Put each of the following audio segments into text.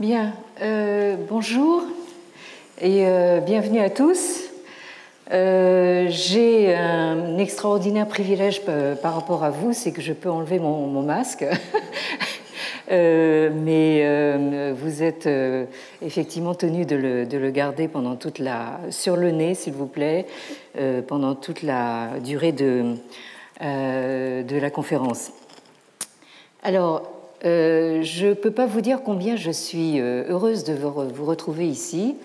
Bien, euh, bonjour et euh, bienvenue à tous. Euh, j'ai un extraordinaire privilège par rapport à vous, c'est que je peux enlever mon, masque. mais vous êtes effectivement tenu de le, garder pendant toute la sur le nez, s'il vous plaît, pendant toute la durée de, de la conférence. Alors, euh, je ne peux pas vous dire combien je suis euh, heureuse de vous retrouver ici.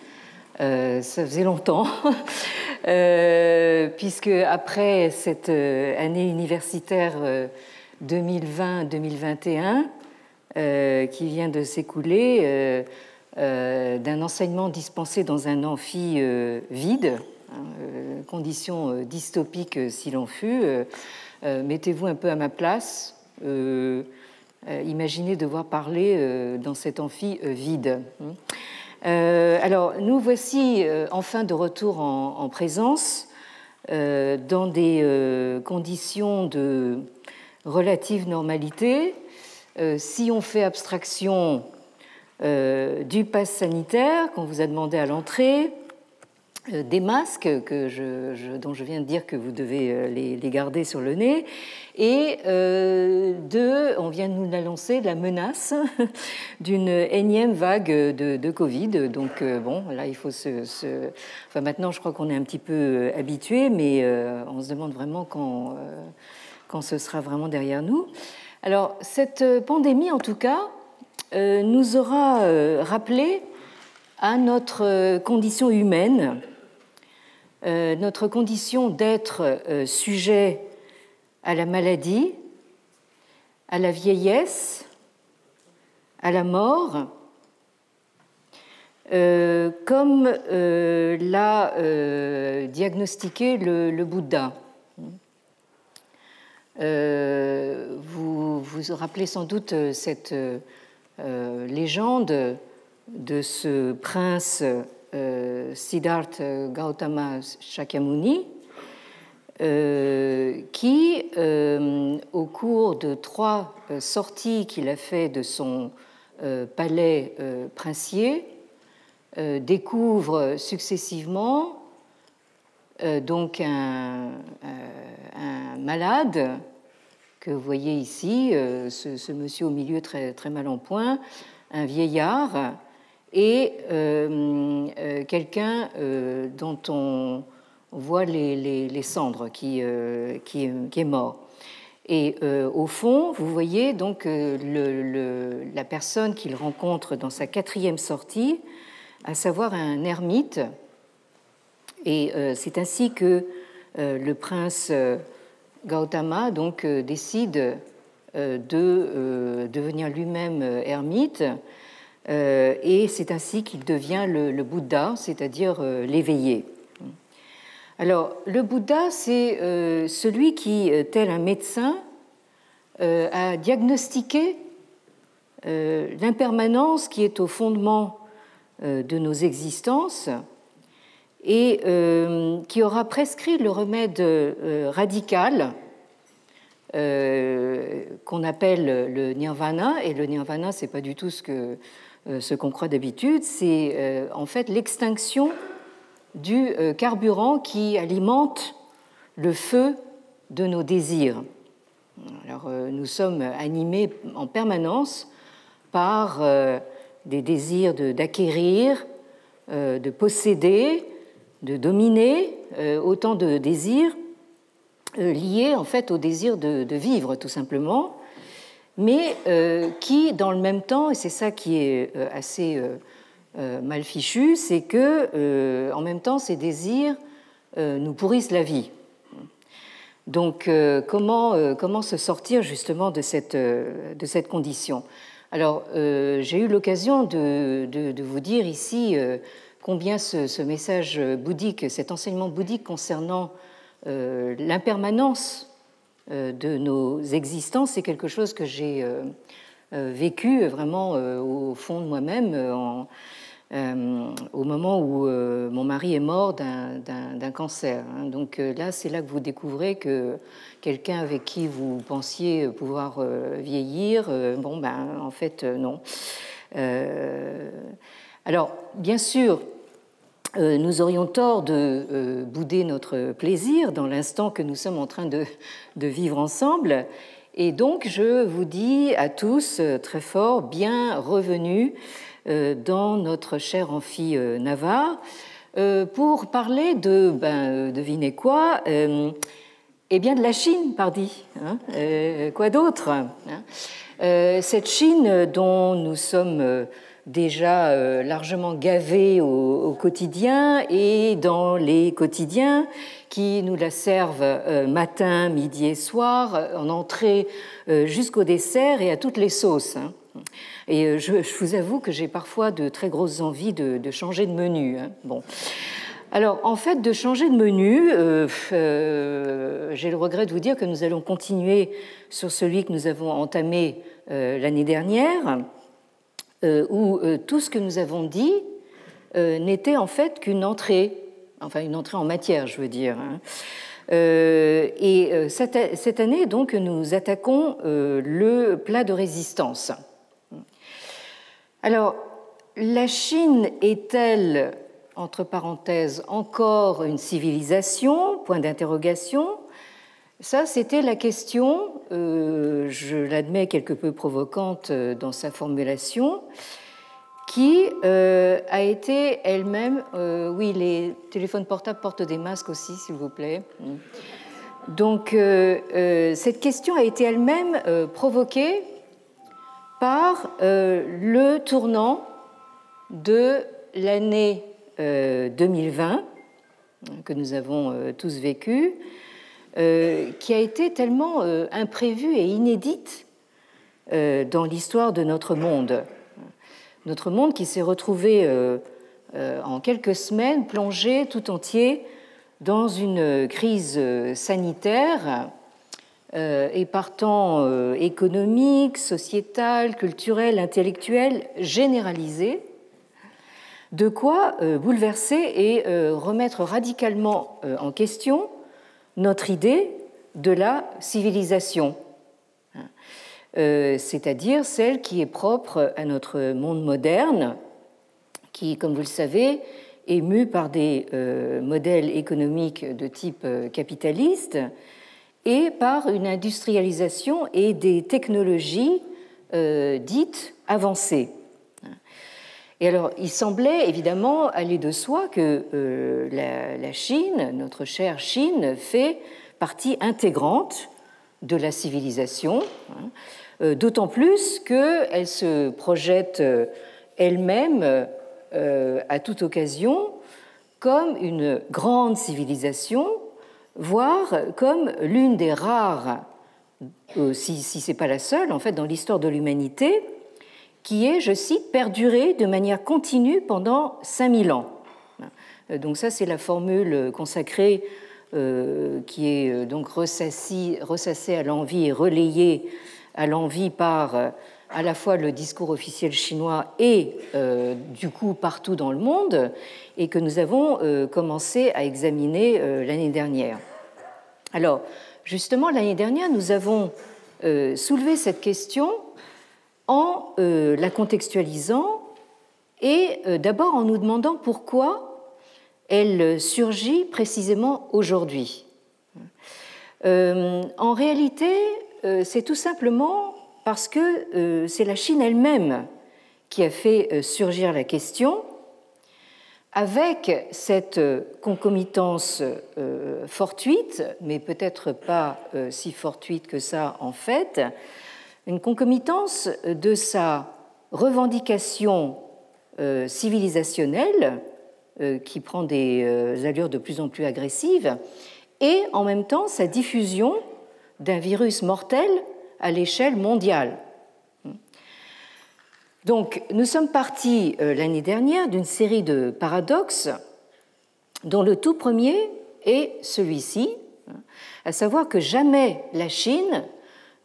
Euh, ça faisait longtemps, puisque après cette année universitaire 2020-2021 qui vient de s'écouler, d'un enseignement dispensé dans un amphi vide, hein, condition dystopique si l'on fut, mettez-vous un peu à ma place. Euh, imaginez devoir parler euh, dans cet amphi euh, vide. alors, nous voici enfin de retour en, présence dans des conditions de relative normalité. si on fait abstraction du pass sanitaire qu'on vous a demandé à l'entrée, des masques que je, dont je viens de dire que vous devez les garder sur le nez, et euh, deux, on vient de nous l'annoncer, la menace d'une énième vague de, Covid. Donc, euh, bon, là, il faut se, Enfin, maintenant, je crois qu'on est un petit peu euh, habitué, mais on se demande vraiment quand, quand ce sera vraiment derrière nous. Alors, cette pandémie, en tout cas, nous aura rappelé à notre condition humaine, notre condition d'être sujet à la maladie, à la vieillesse, à la mort, euh, comme euh, l'a euh, diagnostiqué le, Bouddha. vous vous rappelez sans doute cette légende de ce prince Siddhartha Gautama Shakyamuni, euh, qui, euh, au cours de trois euh, sorties qu'il a fait de son palais princier, découvre successivement donc un, malade que vous voyez ici, ce, monsieur au milieu très mal en point, un vieillard et quelqu'un dont on voit les, cendres qui, euh, qui, est mort. Et euh, au fond, vous voyez donc euh, la personne qu'il rencontre dans sa quatrième sortie, à savoir un ermite. Et c'est ainsi que le prince Gautama décide de devenir lui-même ermite. Et c'est ainsi qu'il devient le Bouddha, c'est-à-dire l'éveillé. Alors, le Bouddha, c'est euh, celui qui, euh, tel un médecin, euh, a diagnostiqué l'impermanence qui est au fondement de nos existences et qui aura prescrit le remède radical qu'on appelle le nirvana. Et le nirvana, c'est pas du tout ce que ce qu'on croit d'habitude, c'est en fait l'extinction du euh, carburant qui alimente le feu de nos désirs. Alors, euh, nous sommes animés en permanence par euh, des désirs d'acquérir, de, posséder, de dominer, autant de désirs liés en fait au désir de vivre tout simplement, mais qui, dans le même temps, et c'est ça qui est assez euh, mal fichu, c'est que, euh, en même temps, ces désirs euh, nous pourrissent la vie. Donc, comment, comment se sortir justement de cette, de cette condition? Alors, j'ai eu l'occasion de, de, vous dire ici combien ce, message bouddhique, cet enseignement bouddhique concernant l'impermanence de nos existences, c'est quelque chose que j'ai vécu vraiment au fond de moi-même euh, au moment où euh, mon mari est mort d'un cancer. Hein. Donc euh, là, c'est là que vous découvrez que quelqu'un avec qui vous pensiez pouvoir vieillir, bon, ben, en fait, non. alors, bien sûr, nous aurions tort de bouder notre plaisir dans l'instant que nous sommes en train de, vivre ensemble. Et donc, je vous dis à tous très fort, bien revenus dans notre cher amphi Navarre. Euh, pour parler de, ben, euh, devinez quoi, euh, eh bien de la Chine, pardi. Hein, quoi d'autre hein. Cette Chine dont nous sommes déjà largement gavés au, quotidien et dans les quotidiens qui nous la servent matin, midi et soir, en entrée jusqu'au dessert et à toutes les sauces. Hein. Et euh, je, vous avoue que j'ai parfois de très grosses envies de, changer de menu. Hein. Bon. Alors, en fait, de changer de menu, euh, euh, j'ai le regret de vous dire que nous allons continuer sur celui que nous avons entamé l'année dernière, où tout ce que nous avons dit n'était en fait qu'une entrée, enfin une entrée en matière, je veux dire. Hein. et cette, année, donc, nous attaquons le plat de résistance. Alors, la Chine est-elle, entre parenthèses, encore une civilisation? Point d'interrogation. Ça, c'était la question, euh, je l'admets quelque peu provocante euh, dans sa formulation, qui euh, a été elle-même, oui, les téléphones portables portent des masques aussi, s'il vous plaît. Donc, cette question a été elle-même provoquée par le tournant de l'année 2020 euh, que nous avons tous vécu, qui a été tellement imprévue et inédite dans l'histoire de notre monde. Notre monde qui s'est retrouvé en quelques semaines plongé tout entier dans une crise sanitaire euh, et partant euh, économique, sociétal, culturel, intellectuel, généralisé, de quoi euh, bouleverser et remettre radicalement en question notre idée de la civilisation, hein. c'est-à-dire celle qui est propre à notre monde moderne, qui, comme vous le savez, est mu par des modèles économiques de type capitaliste, et par une industrialisation et des technologies euh, dites avancées. Et alors, il semblait évidemment aller de soi que euh, la, Chine, notre chère Chine, fait partie intégrante de la civilisation, hein, euh, d'autant plus qu'elle se projette elle-même à toute occasion comme une grande civilisation voire comme l'une des rares, euh, si, ce n'est pas la seule, en fait, dans l'histoire de l'humanité, qui est, je cite, perdurée de manière continue pendant 5000 ans. Euh, donc ça, c'est la formule consacrée euh, qui est donc ressassée, à l'envie et relayée à l'envie par à la fois le discours officiel chinois et du coup partout dans le monde et que nous avons euh, commencé à examiner euh, l'année dernière. Alors, justement, l'année dernière, nous avons euh, soulevé cette question en la contextualisant et d'abord en nous demandant pourquoi elle surgit précisément aujourd'hui. En réalité, c'est tout simplement parce que c'est la Chine elle-même qui a fait surgir la question avec cette concomitance euh, fortuite, mais peut-être pas euh, si fortuite que ça en fait, une concomitance de sa revendication euh, civilisationnelle, qui prend des allures de plus en plus agressives, et en même temps sa diffusion d'un virus mortel à l'échelle mondiale. Donc, nous sommes partis euh, l'année dernière d'une série de paradoxes dont le tout premier est celui-ci, à savoir que jamais la Chine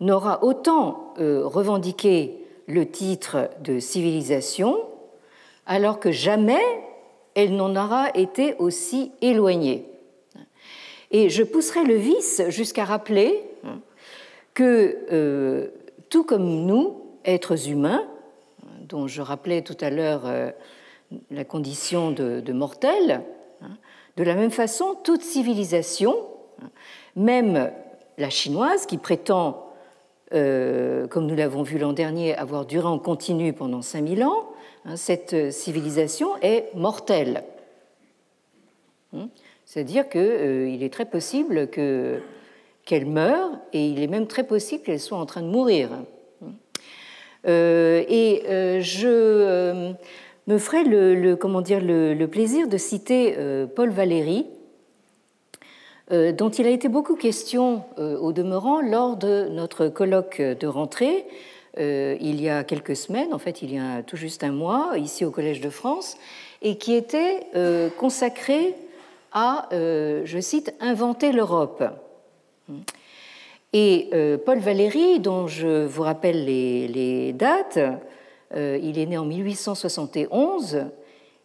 n'aura autant euh, revendiqué le titre de civilisation, alors que jamais elle n'en aura été aussi éloignée. Et je pousserai le vice jusqu'à rappeler que, euh, tout comme nous, êtres humains, dont je rappelais tout à l'heure la condition de, mortel, hein, de la même façon, toute civilisation, hein, même la chinoise, qui prétend, comme nous l'avons vu l'an dernier, avoir duré en continu pendant 5000 ans, hein, cette civilisation est mortelle. C'est-à-dire qu'il est très possible que qu'elle meure, et il est même très possible qu'elle soit en train de mourir. Euh, et euh, je euh, me ferai le, comment dire, le, plaisir de citer Paul Valéry, dont il a été beaucoup question au demeurant lors de notre colloque de rentrée il y a quelques semaines, en fait il y a tout juste un mois, ici au Collège de France, et qui était consacré à, je cite, inventer l'Europe. Et euh, Paul Valéry, dont je vous rappelle les, dates, euh, il est né en 1871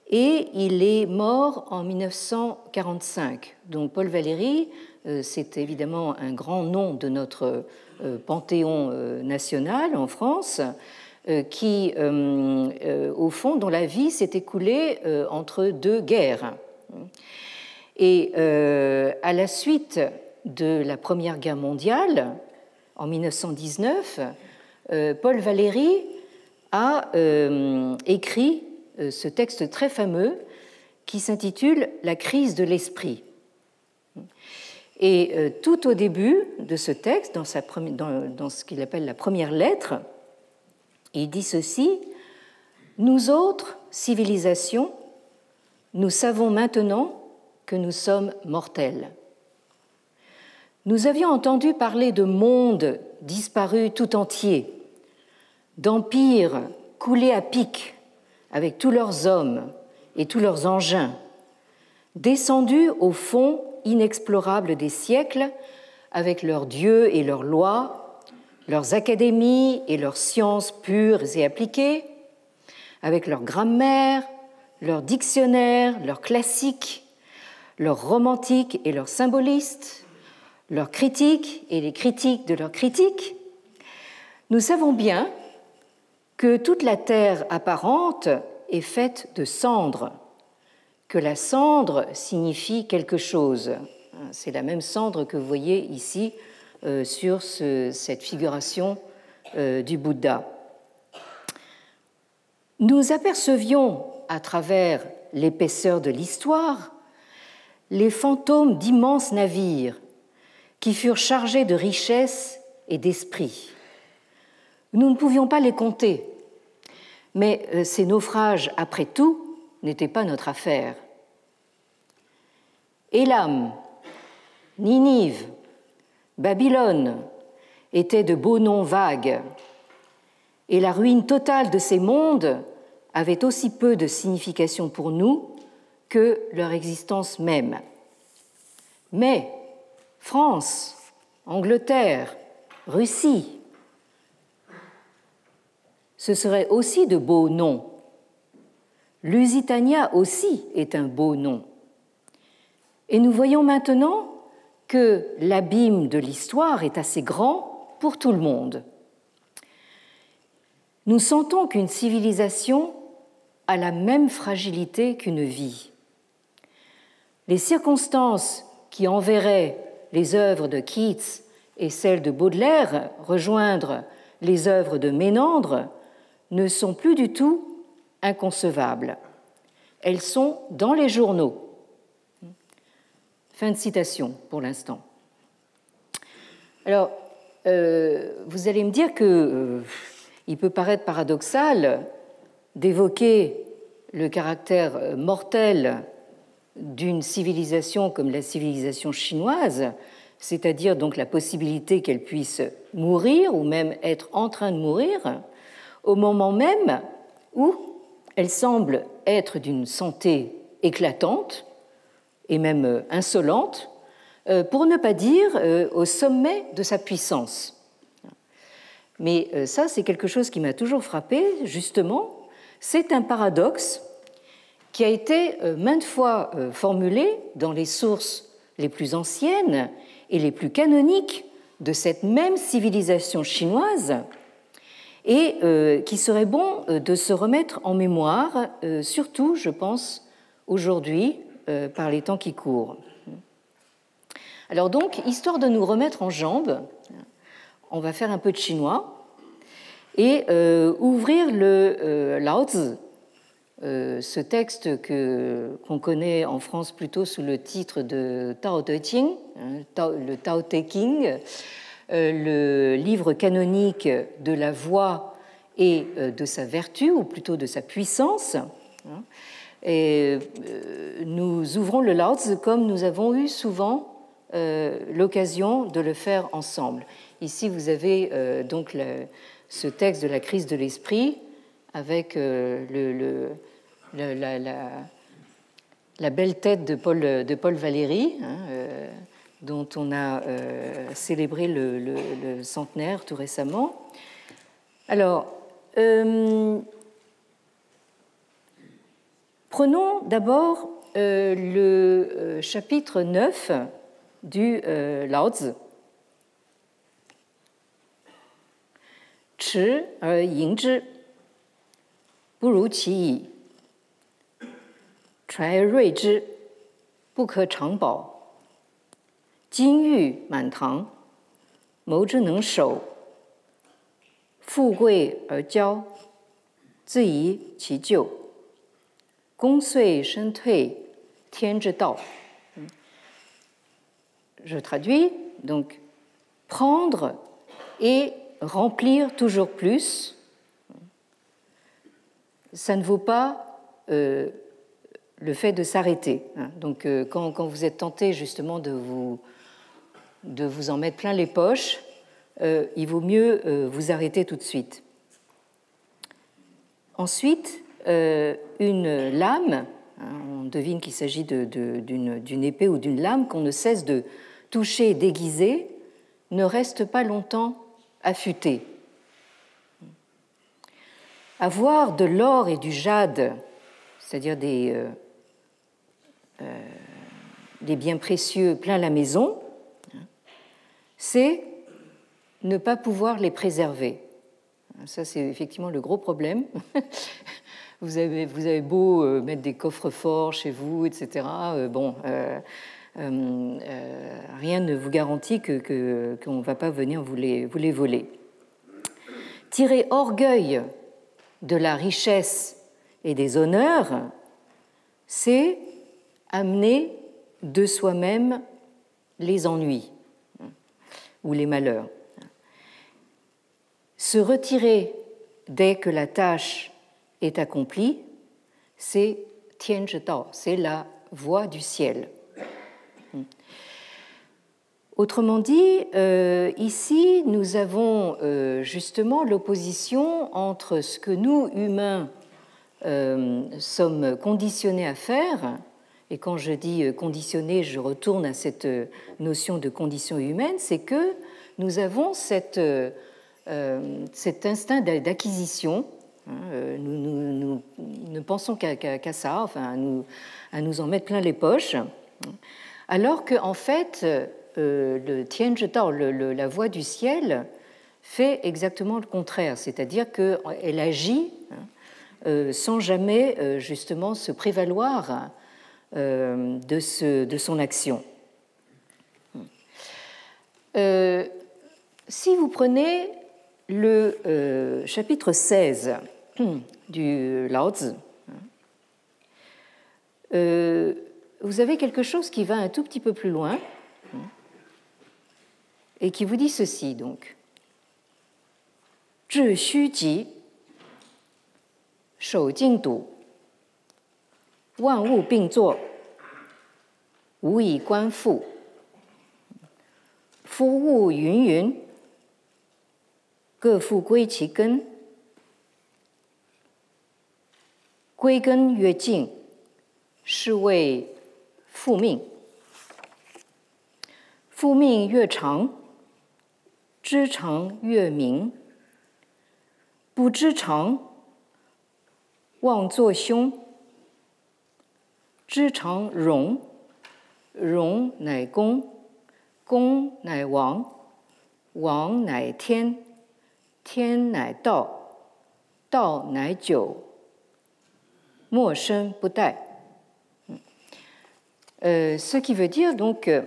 et il est mort en 1945. Donc Paul Valéry, euh, c'est évidemment un grand nom de notre panthéon national en France, qui, au fond, dont la vie s'est écoulée entre deux guerres. Et à la suite de la Première Guerre mondiale, en 1919, euh, Paul Valéry a euh, écrit euh, ce texte très fameux qui s'intitule La crise de l'esprit. Et tout au début de ce texte, dans, dans ce qu'il appelle la première lettre, il dit ceci Nous autres, civilisations, nous savons maintenant que nous sommes mortels. Nous avions entendu parler de mondes disparus tout entiers, d'empires coulés à pic avec tous leurs hommes et tous leurs engins, descendus au fond inexplorable des siècles avec leurs dieux et leurs lois, leurs académies et leurs sciences pures et appliquées, avec leur grammaire, leurs dictionnaires, leurs classiques, leurs romantiques et leurs symbolistes, leurs critiques et les critiques de leurs critiques, nous savons bien que toute la terre apparente est faite de cendres, que la cendre signifie quelque chose. C'est la même cendre que vous voyez ici euh, sur cette figuration euh, du Bouddha. Nous apercevions à travers l'épaisseur de l'histoire les fantômes d'immenses navires qui furent chargés de richesses et d'esprit. Nous ne pouvions pas les compter, mais euh, ces naufrages, après tout, n'étaient pas notre affaire. Élam, Ninive, Babylone étaient de beaux noms vagues, et la ruine totale de ces mondes avait aussi peu de signification pour nous que leur existence même. Mais France, Angleterre, Russie. Ce seraient aussi de beaux noms. Lusitania aussi est un beau nom. Et nous voyons maintenant que l'abîme de l'histoire est assez grand pour tout le monde. Nous sentons qu'une civilisation a la même fragilité qu'une vie. Les circonstances qui enverraient les œuvres de Keats et celles de Baudelaire rejoindre les œuvres de Ménandre ne sont plus du tout inconcevables. Elles sont dans les journaux. Fin de citation pour l'instant. Alors, euh, vous allez me dire que euh, il peut paraître paradoxal d'évoquer le caractère mortel d'une civilisation comme la civilisation chinoise, c'est-à-dire donc la possibilité qu'elle puisse mourir ou même être en train de mourir, au moment même où elle semble être d'une santé éclatante et même insolente, euh, pour ne pas dire euh, au sommet de sa puissance. Mais euh, ça, c'est quelque chose qui m'a toujours frappé, justement. C'est un paradoxe qui a été euh, maintes fois euh, formulé dans les sources les plus anciennes et les plus canoniques de cette même civilisation chinoise, et euh, qui serait bon euh, de se remettre en mémoire, euh, surtout, je pense, aujourd'hui, par les temps qui courent. Alors donc, histoire de nous remettre en jambes, on va faire un peu de chinois et ouvrir le Lao Tzu, ce texte que, qu'on connaît en France plutôt sous le titre de Tao Te Ching, hein, le Tao Te King, euh, le livre canonique de la voix et euh, de sa vertu, ou plutôt de sa puissance. Hein. Et euh, nous ouvrons le Lao comme nous avons eu souvent l'occasion de le faire ensemble. Ici, vous avez donc ce texte de la crise de l'esprit avec la, belle tête de Paul, de Paul Valéry. Hein, dont on a euh, célébré le, centenaire tout récemment. Alors, euh, prenons d'abord euh, le chapitre 9 du Lao Tzu. Chi 金玉满堂，谋之能守；富贵而骄，自遗其咎。功遂身退，天之道。Je traduis donc prendre et remplir toujours plus. Ça ne vaut pas euh, le fait de s'arrêter. Donc, euh, quand, quand, vous êtes tenté justement de vous de vous en mettre plein les poches, euh, il vaut mieux euh, vous arrêter tout de suite. Ensuite, euh, une lame, hein, on devine qu'il s'agit d'une épée ou d'une lame qu'on ne cesse de toucher et déguiser, ne reste pas longtemps affûtée. Avoir de l'or et du jade, c'est-à-dire des, des biens précieux plein la maison, c'est ne pas pouvoir les préserver. Ça, c'est effectivement le gros problème. Vous avez, beau euh, mettre des coffres forts chez vous, etc. Euh, bon, euh, rien ne vous garantit qu'on que, ne va pas venir vous les, vous les voler. Tirer orgueil de la richesse et des honneurs, c'est amener de soi-même les ennuis ou les malheurs. Se retirer dès que la tâche est accomplie, c'est Tianzhidao, c'est la voie du ciel. Autrement dit, euh, ici, nous avons euh, justement l'opposition entre ce que nous, humains, euh, sommes conditionnés à faire, et quand je dis euh, conditionné, je retourne à cette euh, notion de condition humaine, c'est que nous avons euh, cet instinct d'acquisition. Hein, nous, ne pensons qu'à ça, enfin, à nous, en mettre plein les poches. Alors qu'en en fait, le Tianzhe le, la voie du ciel, fait exactement le contraire, c'est-à-dire qu'elle agit hein, sans jamais justement se prévaloir euh, euh, de, son action. Euh, si vous prenez le euh, chapitre 16 du Lao Tzu, vous avez quelque chose qui va un tout petit peu plus loin et qui vous dit ceci donc. 万物并作，无以观复。夫物芸芸，各复归其根。归根越尽，是谓复命。复命越长，知常越明。不知常，妄作凶。知常容，容乃公，公乃王，王乃天， 天乃道，道乃久，莫生不殆。Euh, ce qui veut dire donc euh,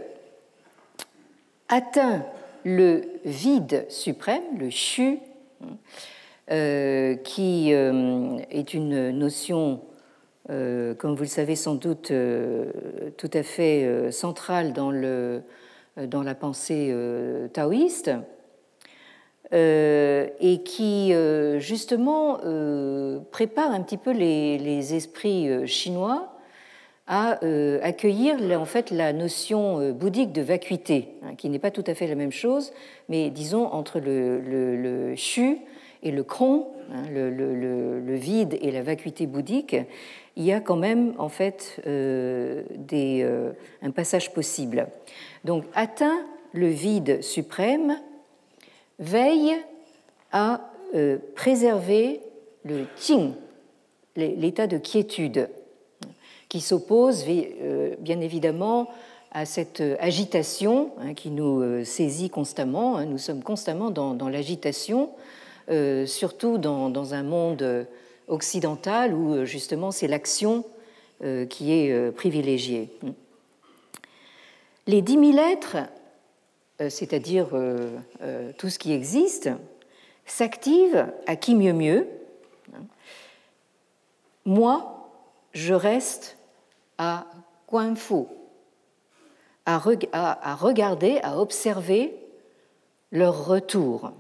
atteint le vide suprême, le shu, euh, qui est une notion, comme vous le savez sans doute, tout à fait centrale dans, le, dans la pensée taoïste, et qui justement prépare un petit peu les esprits chinois à euh, accueillir en fait la notion euh, bouddhique de vacuité, hein, qui n'est pas tout à fait la même chose, mais disons entre le, le, chu et le kron, hein, le, vide et la vacuité bouddhique, il y a quand même en fait euh, des, un passage possible. Donc atteint le vide suprême, veille à préserver le qing, l'état de quiétude qui s'oppose euh, bien évidemment à cette agitation hein, qui nous euh, saisit constamment. Hein. Nous sommes constamment dans, l'agitation, euh, surtout dans, un monde occidental où justement c'est l'action qui est privilégiée. Les dix mille êtres, c'est-à-dire tout ce qui existe, s'activent à qui mieux mieux. Moi, je reste à Guanfu, à, à, regarder, à observer leur retour.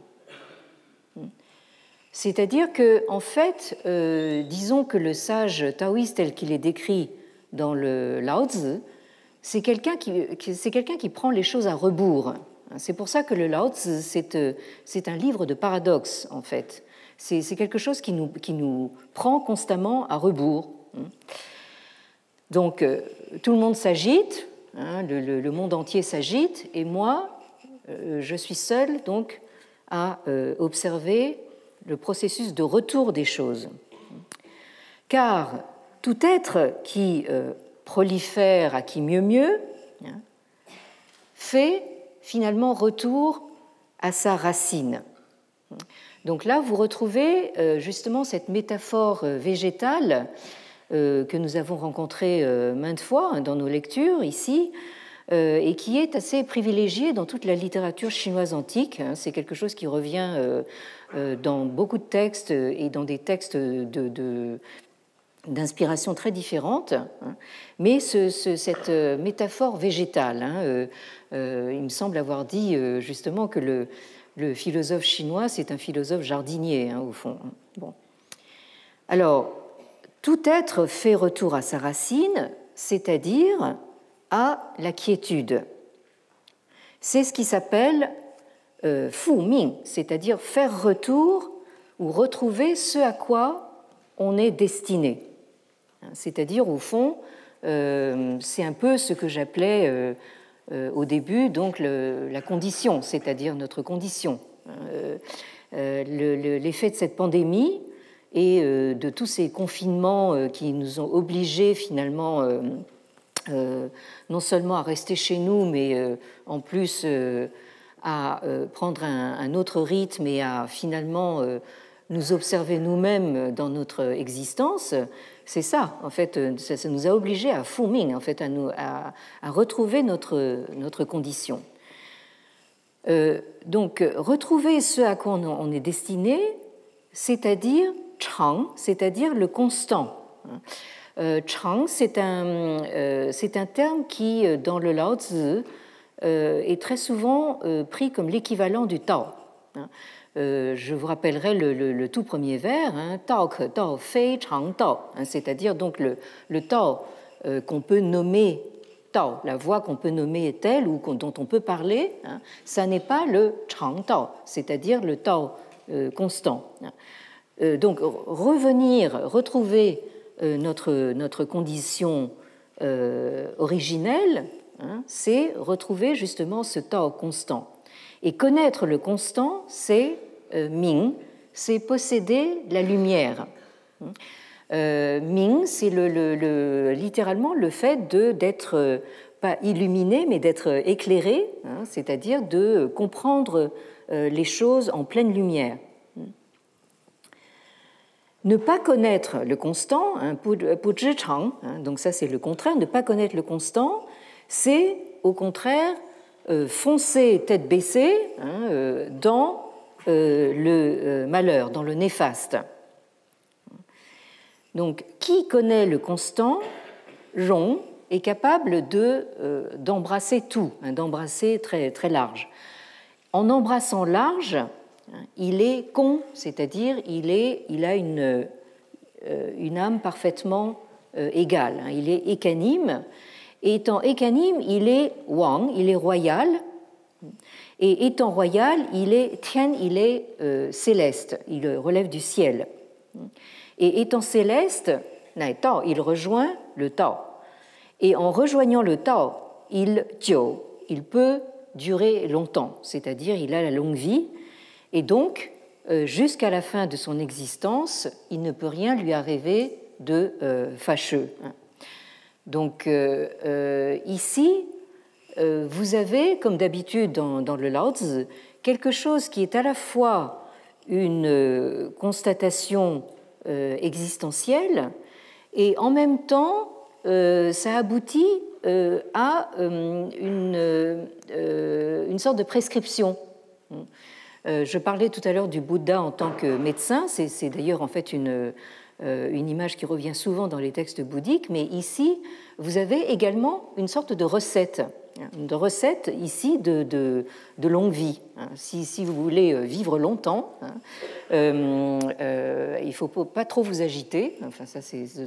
C'est-à-dire que, en fait, euh, disons que le sage taoïste tel qu'il est décrit dans le Lao Tzu, c'est quelqu'un qui, c'est quelqu'un qui prend les choses à rebours. C'est pour ça que le Lao Tzu, c'est, euh, c'est un livre de paradoxes, en fait. C'est, quelque chose qui nous, qui nous prend constamment à rebours. Donc euh, tout le monde s'agite, hein, le, monde entier s'agite, et moi, je suis seul donc à observer le processus de retour des choses. Car tout être qui prolifère à qui mieux mieux hein, fait finalement retour à sa racine. Donc là, vous retrouvez justement cette métaphore végétale euh, que nous avons rencontré euh, maintes fois hein, dans nos lectures ici, euh, et qui est assez privilégié dans toute la littérature chinoise antique. Hein. C'est quelque chose qui revient dans beaucoup de textes et dans des textes d'inspiration très différentes, hein. mais cette métaphore végétale, il me semble avoir dit justement que le, philosophe chinois, c'est un philosophe jardinier, au fond. Bon. Alors, tout être fait retour à sa racine, c'est-à-dire à la quiétude. C'est ce qui s'appelle euh, fu ming, c'est-à-dire faire retour ou retrouver ce à quoi on est destiné. C'est-à-dire, au fond, euh, c'est un peu ce que j'appelais euh, au début donc la condition, c'est-à-dire notre condition. L'effet de cette pandémie, et euh, de tous ces confinements euh, qui nous ont obligés finalement euh, non seulement à rester chez nous, mais en plus à prendre un, autre rythme et à finalement nous observer nous-mêmes dans notre existence, c'est ça, en fait, ça, nous a obligés à fourming, en fait, à, retrouver notre, notre condition. donc, retrouver ce à quoi on est destiné, c'est-à-dire chang, c'est-à-dire le constant. Euh, chang, c'est un, euh, un, terme qui, euh, dans le Lao Tzu, est très souvent pris comme l'équivalent du Tao. je vous rappellerai le, tout premier vers, hein, Tao ke Tao Fei Chang Tao, hein, c'est-à-dire donc le, le Tao qu'on peut nommer Tao, la voix qu'on peut nommer telle ou dont on peut parler, hein, ça n'est pas le Chang Tao, c'est-à-dire le Tao constant. Euh, donc revenir, retrouver euh, notre, notre condition euh, originelle, hein, c'est retrouver justement ce Tao constant. Et connaître le constant, c'est Ming, c'est posséder la lumière. Ming, c'est le, littéralement le fait d'être pas illuminé, mais d'être éclairé, hein, c'est-à-dire de comprendre les choses en pleine lumière. Ne pas connaître le constant, hein, hein, donc ça c'est le contraire, ne pas connaître le constant, c'est au contraire euh, foncer tête baissée hein, euh, dans euh, le malheur, dans le néfaste. Donc, qui connaît le constant, Rong, est capable d'embrasser tout, d'embrasser très, très large. En embrassant large, il est con, c'est-à-dire il, il a une, âme parfaitement égale. Hein. Il est écanime. Et étant écanime, il est Wang, il est royal. Et étant royal, il est Tian, il est euh, céleste, il relève du ciel. Et étant céleste, il rejoint le Tao. Et en rejoignant le Tao, il Jiu, il peut durer longtemps, c'est-à-dire il a la longue vie. Et donc, euh, jusqu'à la fin de son existence, il ne peut rien lui arriver de euh, fâcheux. Donc euh, ici, vous avez, comme d'habitude dans, le Lao quelque chose qui est à la fois une constatation existentielle et en même temps, ça aboutit à une, une sorte de prescription. Euh, je parlais tout à l'heure du Bouddha en tant que médecin, c'est d'ailleurs en fait une, euh, une image qui revient souvent dans les textes bouddhiques, mais ici, vous avez également une sorte de recette, de recette ici de, longue vie. Hein. Si, vous voulez euh, vivre longtemps, hein, il ne faut pas trop vous agiter, enfin ça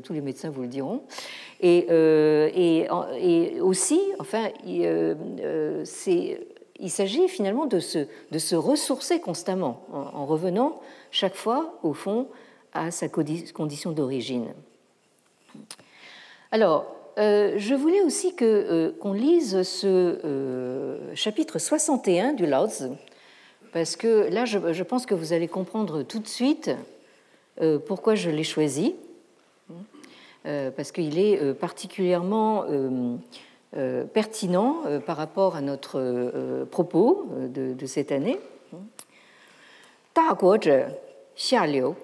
tous les médecins vous le diront, et, aussi, enfin, il s'agit finalement de se, ressourcer constamment en, revenant chaque fois, au fond, à sa condition d'origine. Alors, euh, je voulais aussi que, euh, qu'on lise ce euh, chapitre 61 du Lao parce que là, je, je, pense que vous allez comprendre tout de suite pourquoi je l'ai choisi, parce qu'il est particulièrement euh, pertinent euh, par rapport à notre euh, propos de, de cette année. 大国者下流，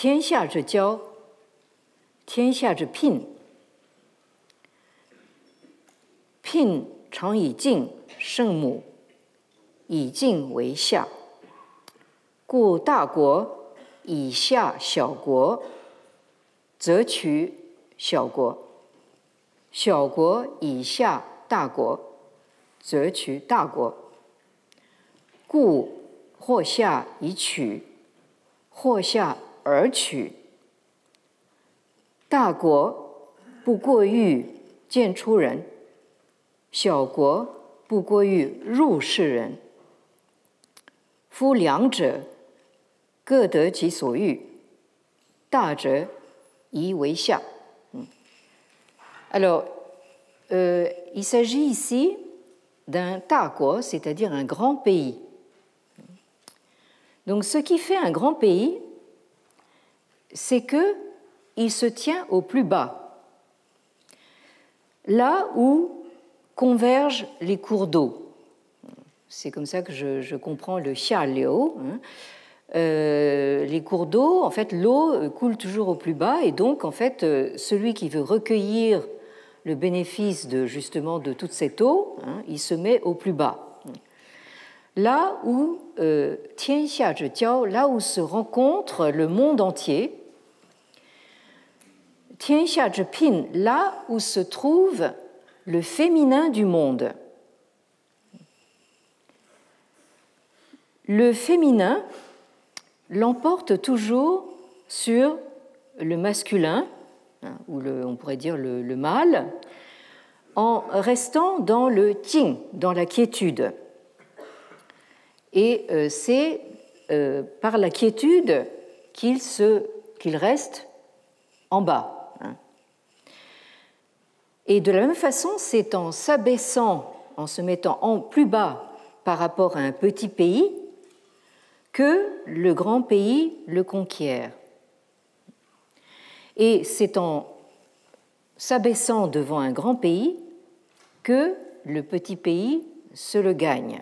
天下之交，天下之聘。聘常以敬圣母，以敬为下，故大国以下小国，则取小国。小国以下大国，则取大国。故或下以取，或下而取。大国不过于见出人，小国不过于入世人。夫两者，各得其所欲。大者宜为下。嗯 Alors, euh, il s'agit ici d'un tako, c'est-à-dire un grand pays. Donc, ce qui fait un grand pays, c'est que il se tient au plus bas, là où convergent les cours d'eau. C'est comme ça que je, comprends le xia hein. euh, les cours d'eau, en fait, l'eau coule toujours au plus bas, et donc, en fait, euh, celui qui veut recueillir le bénéfice de justement de toute cette eau, hein, il se met au plus bas. Là où euh, là où se rencontre le monde entier, Pin, là où se trouve le féminin du monde. Le féminin l'emporte toujours sur le masculin Hein, ou on pourrait dire le, le mal, en restant dans le ting, dans la quiétude. Et euh, c'est euh, par la quiétude qu'il qu'il reste en bas. Hein. Et de la même façon, c'est en s'abaissant, en se mettant en plus bas par rapport à un petit pays, que le grand pays le conquiert. Et c'est en s'abaissant devant un grand pays que le petit pays se le gagne.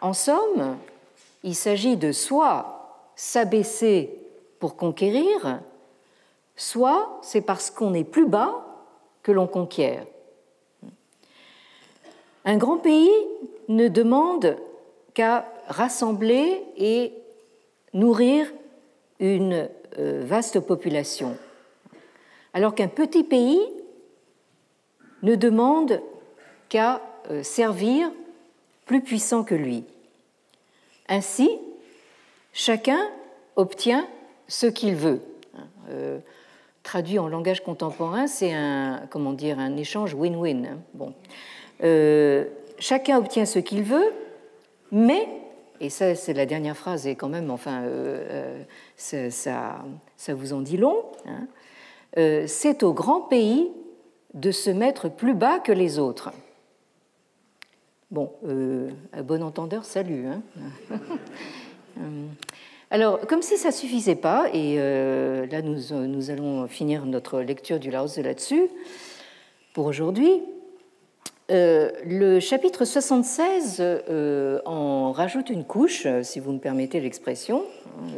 En somme, il s'agit de soit s'abaisser pour conquérir, soit c'est parce qu'on est plus bas que l'on conquiert. Un grand pays ne demande qu'à rassembler et nourrir une euh, vaste population, alors qu'un petit pays ne demande qu'à euh, servir plus puissant que lui. Ainsi, chacun obtient ce qu'il veut. Euh, traduit en langage contemporain, c'est un, comment dire, un échange win-win. Hein. Bon. Euh, chacun obtient ce qu'il veut, mais, et ça c'est la dernière phrase, et quand même, enfin, ça, ça, vous en dit long, hein, c'est au grand pays de se mettre plus bas que les autres. Bon, euh, à bon entendeur, salut. Hein euh, alors, comme si ça ne suffisait pas, et euh, là nous, allons finir notre lecture du Laos là-dessus pour aujourd'hui, le chapitre 76 en rajoute une couche, si vous me permettez l'expression,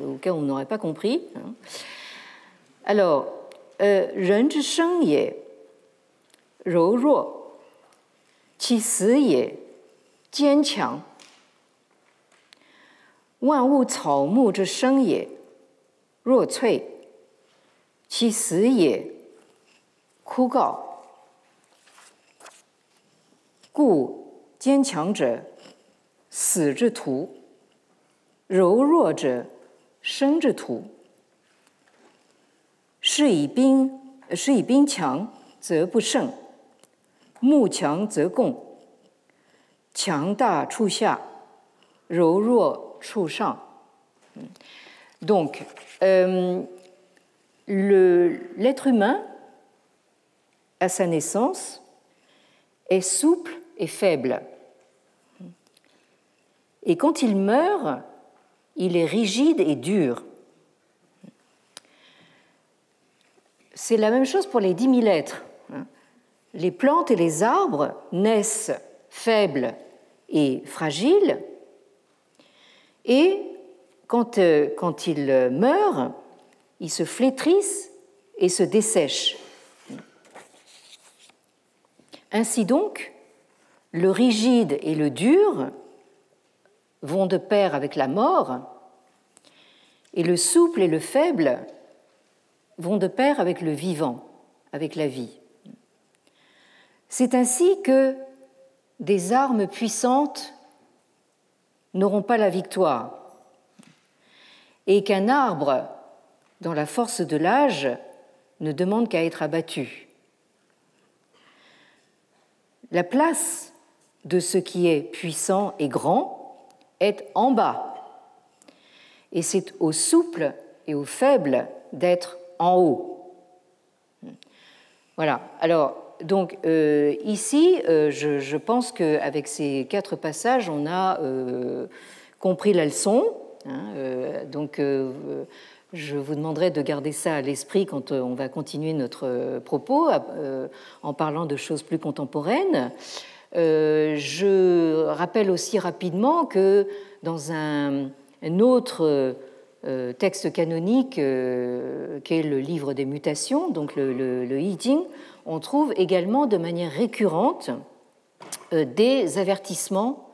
au cas où on n'aurait pas compris. Hein. Alors, 坚强，万物草木之生也。若脆，其死也；枯槁，故坚强者，死之徒；柔弱者，生之徒。是以兵，是以兵强则不胜，木强则共。Donc, euh, l'être humain, à sa naissance, est souple et faible. Et quand il meurt, il est rigide et dur. C'est la même chose pour les dix mille êtres. Les plantes et les arbres naissent faibles et fragile, et quand, euh, quand ils meurent, ils se flétrissent et se dessèchent. Ainsi donc, le rigide et le dur vont de pair avec la mort, et le souple et le faible vont de pair avec le vivant, avec la vie. C'est ainsi que des armes puissantes n'auront pas la victoire et qu'un arbre, dans la force de l'âge, ne demande qu'à être abattu. La place de ce qui est puissant et grand est en bas, et c'est au souple et au faible d'être en haut. Voilà, alors donc euh, ici, euh, je, pense qu'avec ces quatre passages, on a euh, compris la leçon. Hein, donc je vous demanderai de garder ça à l'esprit quand on va continuer notre propos en parlant de choses plus contemporaines. je rappelle aussi rapidement que dans un, autre texte canonique qu'est le livre des mutations, donc le, le, le on trouve également de manière récurrente euh, des avertissements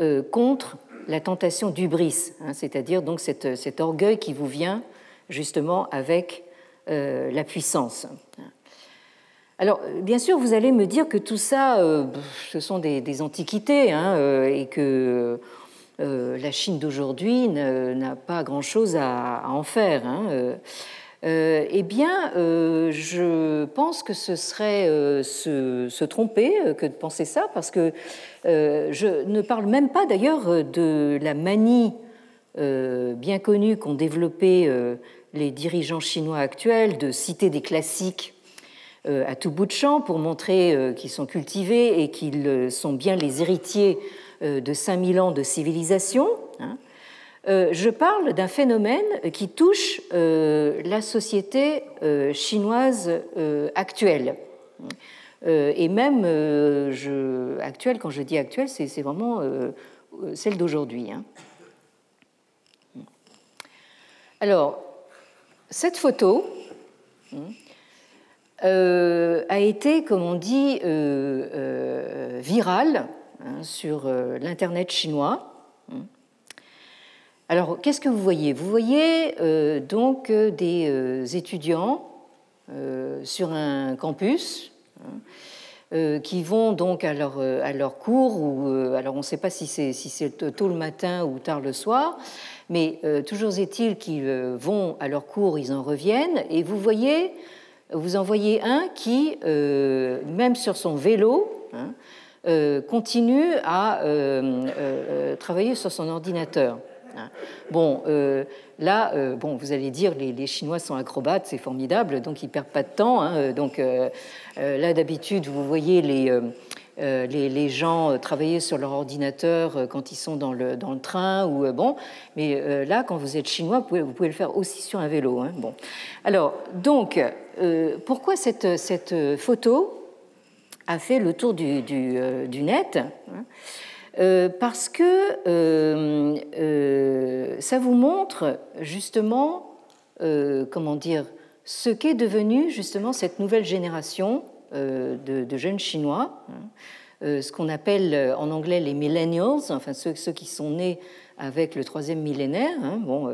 euh, contre la tentation d'ubris, hein, c'est-à-dire donc cet, orgueil qui vous vient justement avec euh, la puissance. Alors, bien sûr, vous allez me dire que tout ça, ce sont des, antiquités hein, et que la Chine d'aujourd'hui n'a pas grand-chose à, en faire. Hein, euh, eh bien, euh, je pense que ce serait euh, se, tromper que de penser ça, parce que je ne parle même pas d'ailleurs de la manie bien connue qu'ont développé les dirigeants chinois actuels de citer des classiques à tout bout de champ pour montrer qu'ils sont cultivés et qu'ils sont bien les héritiers de 5000 ans de civilisation. Hein. Euh, je parle d'un phénomène qui touche euh, la société euh, chinoise actuelle. Et même actuelle, quand je dis actuelle, c'est vraiment celle d'aujourd'hui. Hein. Alors, cette photo a été, comme on dit, virale hein, sur l'Internet chinois. Hein. Alors, qu'est-ce que vous voyez? Vous voyez donc des étudiants sur un campus euh, qui vont donc à leur, euh, cours, ou euh, alors on ne sait pas si c'est tôt le matin ou tard le soir, mais toujours est-il qu'ils vont à leur cours, ils en reviennent, et vous voyez, vous en voyez un qui, même sur son vélo, hein, continue à travailler sur son ordinateur. Hein. Bon, Là, euh, bon, vous allez dire, les, les Chinois sont acrobates, c'est formidable, donc ils perdent pas de temps. Hein, donc euh, euh, là, d'habitude, vous voyez les, les, gens travailler sur leur ordinateur quand ils sont dans le, dans le train ou bon. Mais là, quand vous êtes chinois, vous pouvez, le faire aussi sur un vélo. Hein, bon. Alors, donc, pourquoi cette, cette photo a fait le tour du, du, du net hein euh, parce que euh, euh, ça vous montre justement, comment dire, ce qu'est devenu justement cette nouvelle génération de, jeunes Chinois, hein. ce qu'on appelle en anglais les millennials, enfin ceux, qui sont nés avec le troisième millénaire, hein, bon,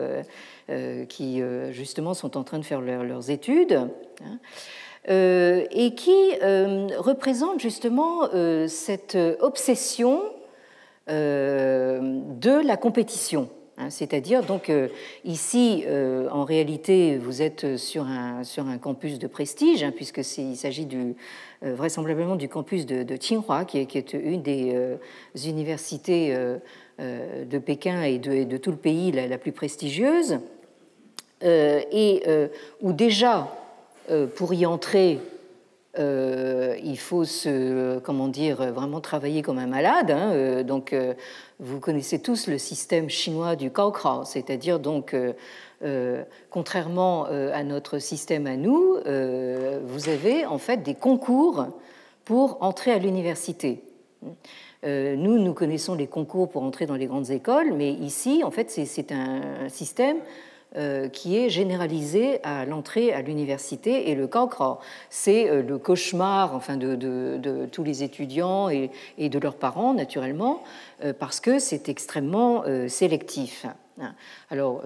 qui justement sont en train de faire leurs études. Hein. et qui représentent justement cette obsession euh, de la compétition. Hein, c'est-à-dire, donc, euh, ici, euh, en réalité, vous êtes sur un, sur un campus de prestige, hein, puisqu'il s'agit vraisemblablement du campus de, Tsinghua, qui est, une des universités de Pékin et de, tout le pays la plus prestigieuse, et où déjà, pour y entrer, euh, il faut se, comment dire, vraiment travailler comme un malade. Hein, euh, donc, euh, vous connaissez tous le système chinois du Gaokao, c'est-à-dire donc, contrairement à notre système à nous, vous avez en fait des concours pour entrer à l'université. nous, nous connaissons les concours pour entrer dans les grandes écoles, mais ici, en fait, c'est un système qui est généralisé à l'entrée à l'université. Et le cancre, c'est euh, le cauchemar enfin, de, tous les étudiants et, de leurs parents, naturellement, euh, parce que c'est extrêmement sélectif. Alors,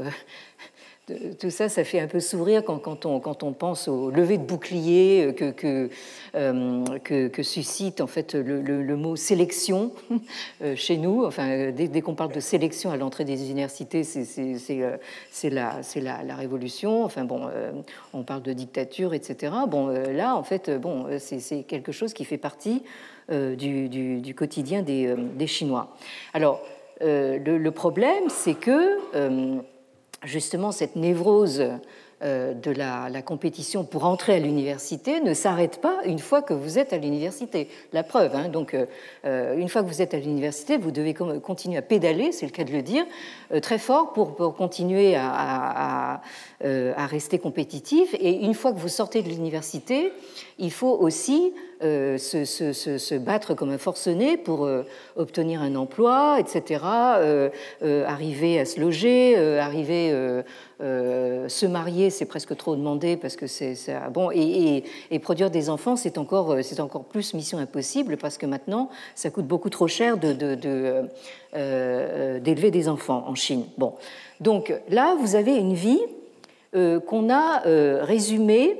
tout ça, ça fait un peu sourire quand, quand, on, quand on, pense au lever de bouclier que, que, euh, que, suscite en fait le, le, mot sélection euh, chez nous. Enfin, dès, qu'on parle de sélection à l'entrée des universités, c'est euh, la, la, la, révolution. Enfin bon, on parle de dictature, etc. Bon, là, en fait, bon, c'est quelque chose qui fait partie du, du, quotidien des, des, Chinois. Alors, le, problème, c'est que justement cette névrose euh, de la, compétition pour entrer à l'université ne s'arrête pas une fois que vous êtes à l'université. La preuve, hein, donc euh, euh, une fois que vous êtes à l'université, vous devez continuer à pédaler, c'est le cas de le dire, très fort pour, continuer à, à, rester compétitif. Et une fois que vous sortez de l'université, il faut aussi se, se, battre comme un forcené pour obtenir un emploi, etc., arriver à se loger, arriver euh, se marier, c'est presque trop demandé parce que c'est bon et, produire des enfants, c'est encore euh, c'est encore plus mission impossible parce que maintenant ça coûte beaucoup trop cher euh, d'élever des enfants en Chine. Bon, donc là vous avez une vie qu'on a résumée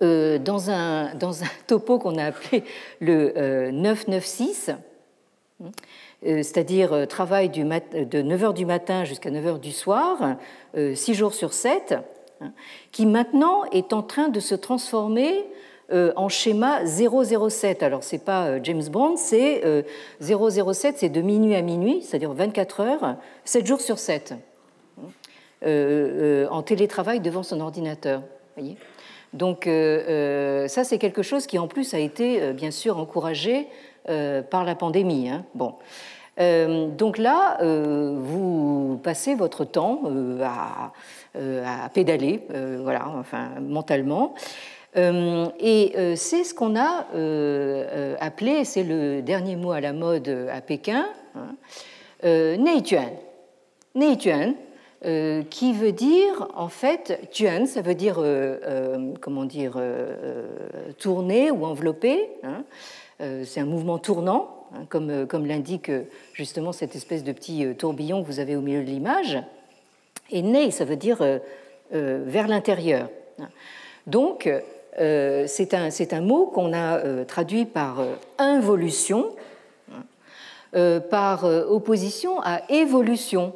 dans un dans un topo qu'on a appelé le 996. Euh, c'est-à-dire euh, travail de 9h du matin jusqu'à 9h du soir, 6 euh, jours sur 7, hein, qui maintenant est en train de se transformer en schéma 007. Alors, ce n'est pas James Bond, c'est 007, c'est de minuit à minuit, c'est-à-dire 24 heures, 7 jours sur 7, hein, en télétravail devant son ordinateur. Voyez Donc, ça, c'est quelque chose qui, en plus, a été, bien sûr, encouragé par la pandémie. Hein. Bon. Euh, donc là, euh, vous passez votre temps euh, à, pédaler, voilà, enfin mentalement. et c'est ce qu'on a appelé, c'est le dernier mot à la mode à Pékin, hein. Qui veut dire, en fait, tuan, ça veut dire, comment dire, tourner ou envelopper. Hein. C'est un mouvement tournant, hein, comme, comme l'indique justement cette espèce de petit tourbillon que vous avez au milieu de l'image. Et nei, ça veut dire vers l'intérieur. Hein. Donc, c'est un, un, mot qu'on a traduit par involution, euh, par euh, opposition à évolution.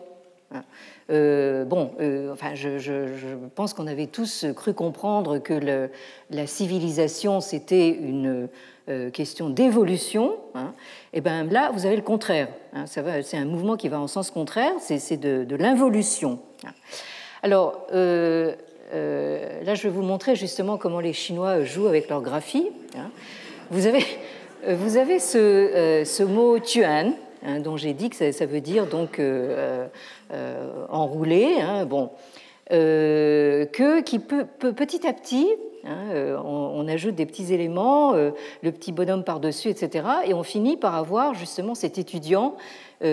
Euh, bon, enfin, je, pense qu'on avait tous cru comprendre que la civilisation, c'était une question d'évolution. Et hein. eh bien là, vous avez le contraire. Hein. c'est un mouvement qui va en sens contraire, c'est de, l'involution. Alors, là, je vais vous montrer justement comment les Chinois jouent avec leur graphie. Hein. Vous avez euh, vous avez ce, euh, ce mot tuan, hein, dit que ça, veut dire donc euh, enroulé, hein, bon, que, qui peut, petit à petit, hein, on, ajoute des petits éléments, le petit bonhomme par-dessus, etc., et on finit par avoir justement cet étudiant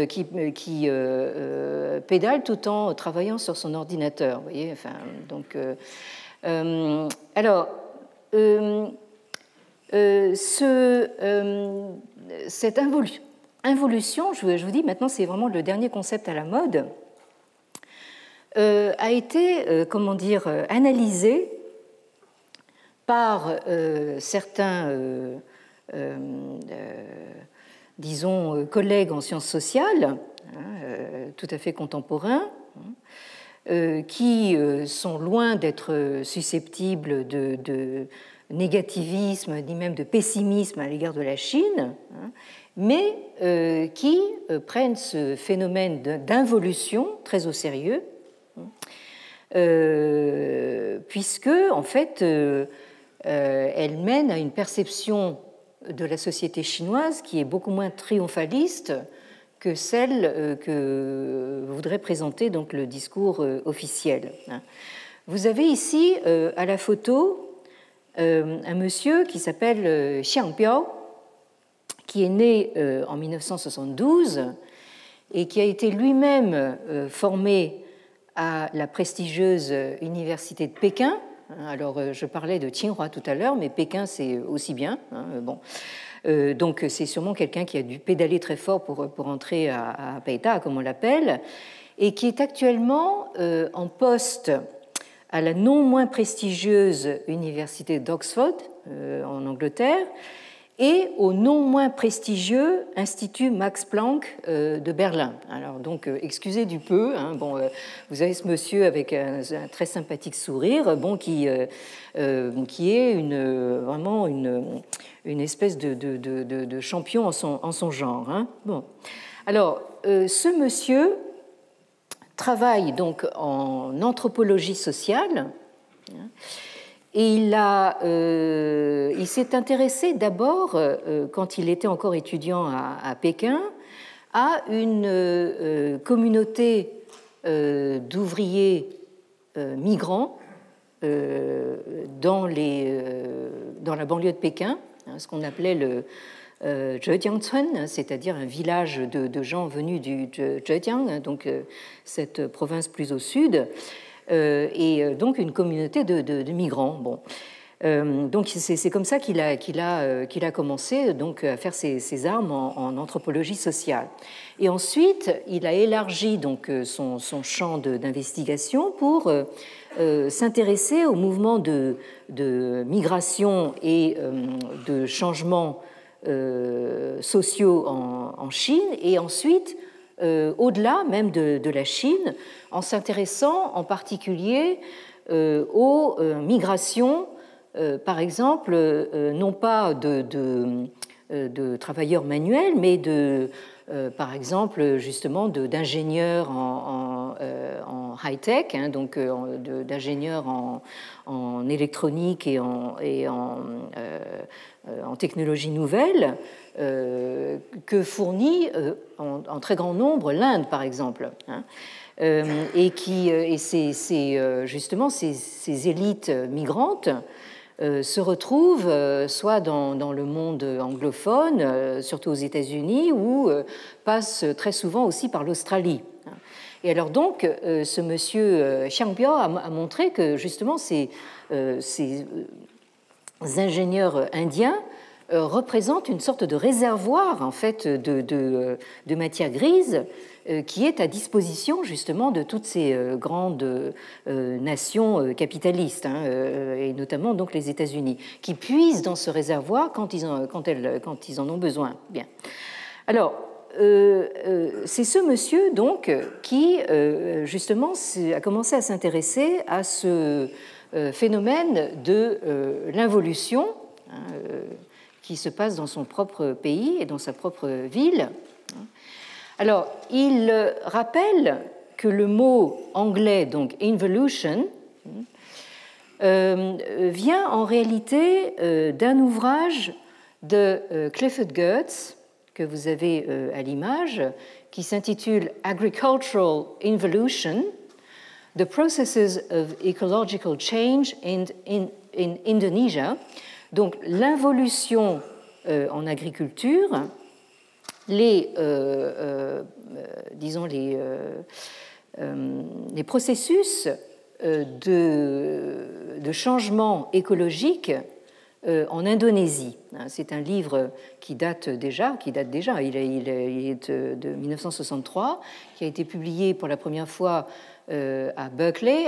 qui, pédale tout en travaillant sur son ordinateur. Vous voyez, donc, alors. Euh, ce, euh, cette je vous dis maintenant, c'est vraiment le dernier concept à la mode, euh, a été, comment dire, analysé par certains, disons, collègues en sciences sociales, hein, tout à fait contemporains, hein, qui sont loin d'être susceptibles de négativisme ni même de pessimisme à l'égard de la Chine, hein, mais euh, qui euh, prennent ce phénomène d'involution très au sérieux, euh, puisque en fait elle mène à une perception de la société chinoise qui est beaucoup moins triomphaliste que celle que voudrait présenter donc le discours officiel. Vous avez ici à la photo euh, un monsieur qui s'appelle euh, Xiang Biao, qui est né euh, en 1972 et qui a été lui-même formé à la prestigieuse université de Pékin. Alors, je parlais de Tsinghua tout à l'heure, mais Pékin, c'est aussi bien. Hein, bon. donc, c'est sûrement quelqu'un qui a dû pédaler très fort pour, pour entrer à, à comme on l'appelle, et qui est actuellement en poste à la non moins prestigieuse Université d'Oxford euh, en Angleterre et au non moins prestigieux Institut Max Planck euh, de Berlin. Alors donc, euh, excusez du peu. Hein, bon, vous avez ce monsieur avec un, très sympathique sourire, bon, qui qui est une, vraiment une, une espèce de, de, de, champion en son, en son genre. Hein. Bon, alors ce monsieur travaille donc en anthropologie sociale. Et il, euh, il s'est intéressé d'abord, euh, quand il était encore étudiant à, Pékin, à une euh, communauté d'ouvriers migrants dans, les, dans la banlieue de Pékin, hein, ce qu'on appelait le, Zhejiangcun, c'est-à-dire un village de, gens venus du Zhejiang, donc euh, cette province plus au sud, et donc une communauté de, migrants. Bon. donc c'est comme ça qu'il a, commencé donc, à faire ses, armes en, anthropologie sociale. Et ensuite, il a élargi donc, son, champ d'investigation pour s'intéresser au mouvement de, migration et de changement euh, sociaux en, Chine et ensuite euh, au-delà même de, la Chine en s'intéressant en particulier euh, aux migrations, par exemple, non pas de, travailleurs manuels, mais de, par exemple, justement d'ingénieurs en, en, high-tech, hein, donc d'ingénieurs en, électronique et en, et en euh, nouvelles euh, que fournit euh, en, très grand nombre l'Inde, par exemple. Hein. et qui et c'est justement ces, élites migrantes se retrouvent soit dans, le monde anglophone, surtout aux États-Unis, ou passent très souvent aussi par l'Australie. Et alors donc, ce monsieur Xiangbio a, a montré que justement ces, ces ingénieurs indiens représentent une sorte de réservoir en fait de, de, matière grise euh, qui est à disposition justement de toutes ces euh, grandes euh, nations capitalistes, hein, et notamment donc les États-Unis, qui puisent dans ce réservoir quand ils en, quand elles, quand ils en ont besoin. Bien. Alors, c'est ce monsieur donc qui justement a commencé à s'intéresser à ce phénomène de l'involution hein, qui se passe dans son propre pays et dans sa propre ville. Alors, il rappelle que le mot anglais, donc involution, euh, vient en réalité euh, d'un ouvrage de euh, Clifford Geertz, que vous avez à l'image, qui s'intitule Agricultural Involution, The Processes of Ecological Change in, in, in Indonesia. Donc l'involution en agriculture, les, euh, euh, euh, les processus de, changement écologique en Indonésie. Hein, c'est un livre qui date déjà, qui date déjà, il est, de 1963, qui a été publié pour la première fois à Berkeley,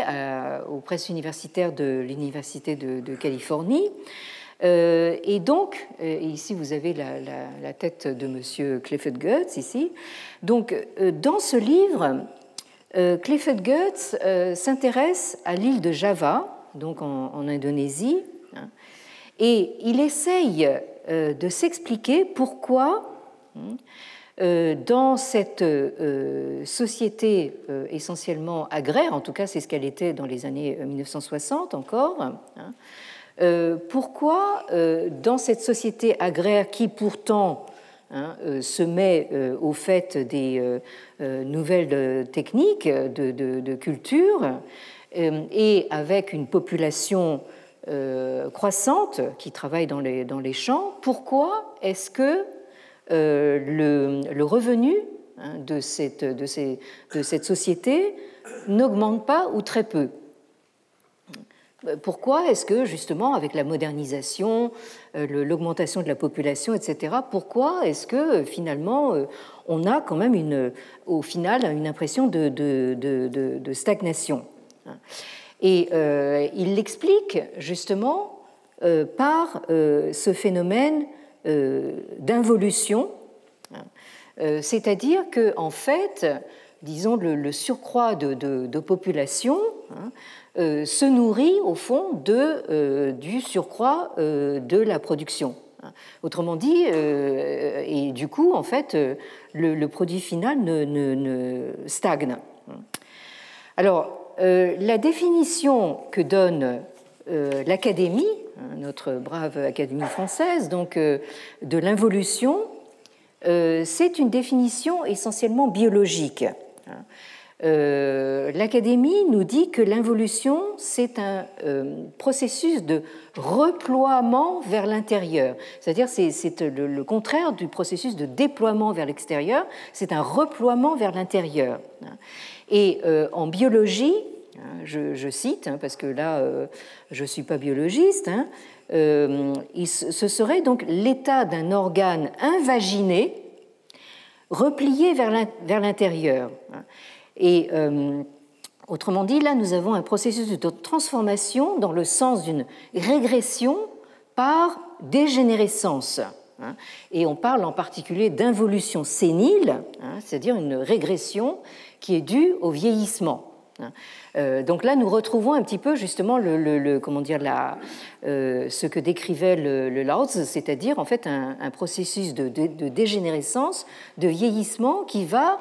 aux presses universitaires de l'Université de Californie. Euh, et donc, euh, ici vous avez la, tête de Monsieur Clifford Goetz, ici. Donc, euh, dans ce livre, Clifford Goetz s'intéresse à l'île de Java, donc en, Indonésie, hein, et il essaye de s'expliquer pourquoi, hein, dans cette société essentiellement agraire, en tout cas c'est ce qu'elle était dans les années 1960 encore, hein, euh, pourquoi, euh, dans cette société agraire qui pourtant hein, euh, se met au fait des nouvelles techniques de, culture et avec une population croissante qui travaille dans les, champs, pourquoi est-ce que le, revenu hein, de cette société n'augmente pas ou très peu? Pourquoi est-ce que, justement, avec la modernisation, euh, l'augmentation de la population, etc., pourquoi est-ce que, finalement, euh, on a quand même, une, au final, une impression de, stagnation Et euh, il l'explique, justement, par ce phénomène d'involution, c'est-à-dire que, en fait, disons, le, surcroît de, population, hein, euh, se nourrit au fond euh, du surcroît euh, de la production. Autrement dit, et du coup, en fait, le, produit final ne, stagne. Alors, la définition que donne l'Académie, hein, notre brave Académie française, donc de l'involution, c'est une définition essentiellement biologique. Euh, L'Académie nous dit que l'involution, c'est un euh, processus de reploiement vers l'intérieur. C'est-à-dire, c'est le, contraire du processus de déploiement vers l'extérieur, c'est un reploiement vers l'intérieur. Et euh, en biologie, hein, je, cite, hein, parce que là, je ne suis pas biologiste, hein, ce serait donc l'état d'un organe invaginé replié vers l'intérieur. Et euh, autrement dit, là, nous avons un processus de transformation dans le sens d'une régression par dégénérescence. Hein. Et on parle en particulier d'involution sénile, hein, c'est-à-dire une régression qui est due au vieillissement. Euh, donc là, nous retrouvons un petit peu justement le, comment dire, la, euh, ce que décrivait le, le c'est-à-dire en fait un, processus de, dégénérescence, de vieillissement qui va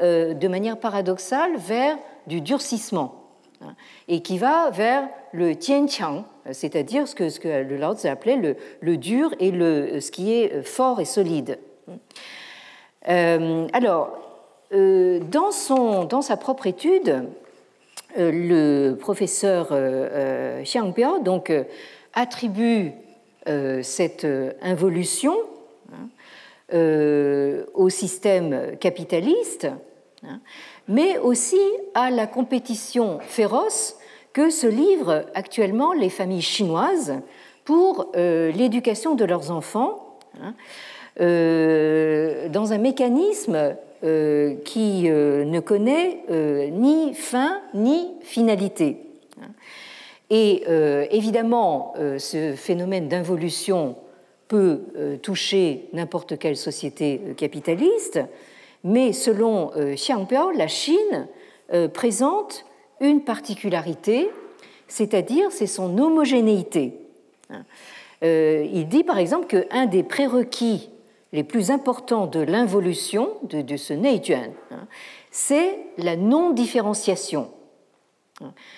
euh, de manière paradoxale vers du durcissement hein, et qui va vers le tianqiang, c'est-à-dire ce que, le Lao appelait le, dur et le, ce qui est fort et solide. Alors, dans, son, dans sa propre étude, le professeur Xiang Pia donc, attribue cette involution hein, au système capitaliste hein, mais aussi à la compétition féroce que se livrent actuellement les familles chinoises pour l'éducation de leurs enfants, hein, dans un mécanisme qui ne connaît ni fin ni finalité. Et euh, évidemment, euh, ce phénomène d'involution peut euh, toucher n'importe quelle société capitaliste, mais selon Xiangbiao, la Chine présente une particularité, c'est-à-dire c'est son homogénéité. Il dit par exemple qu'un des prérequis les plus importants de l'involution de, de, ce Neijuan, hein, c'est la non-différenciation.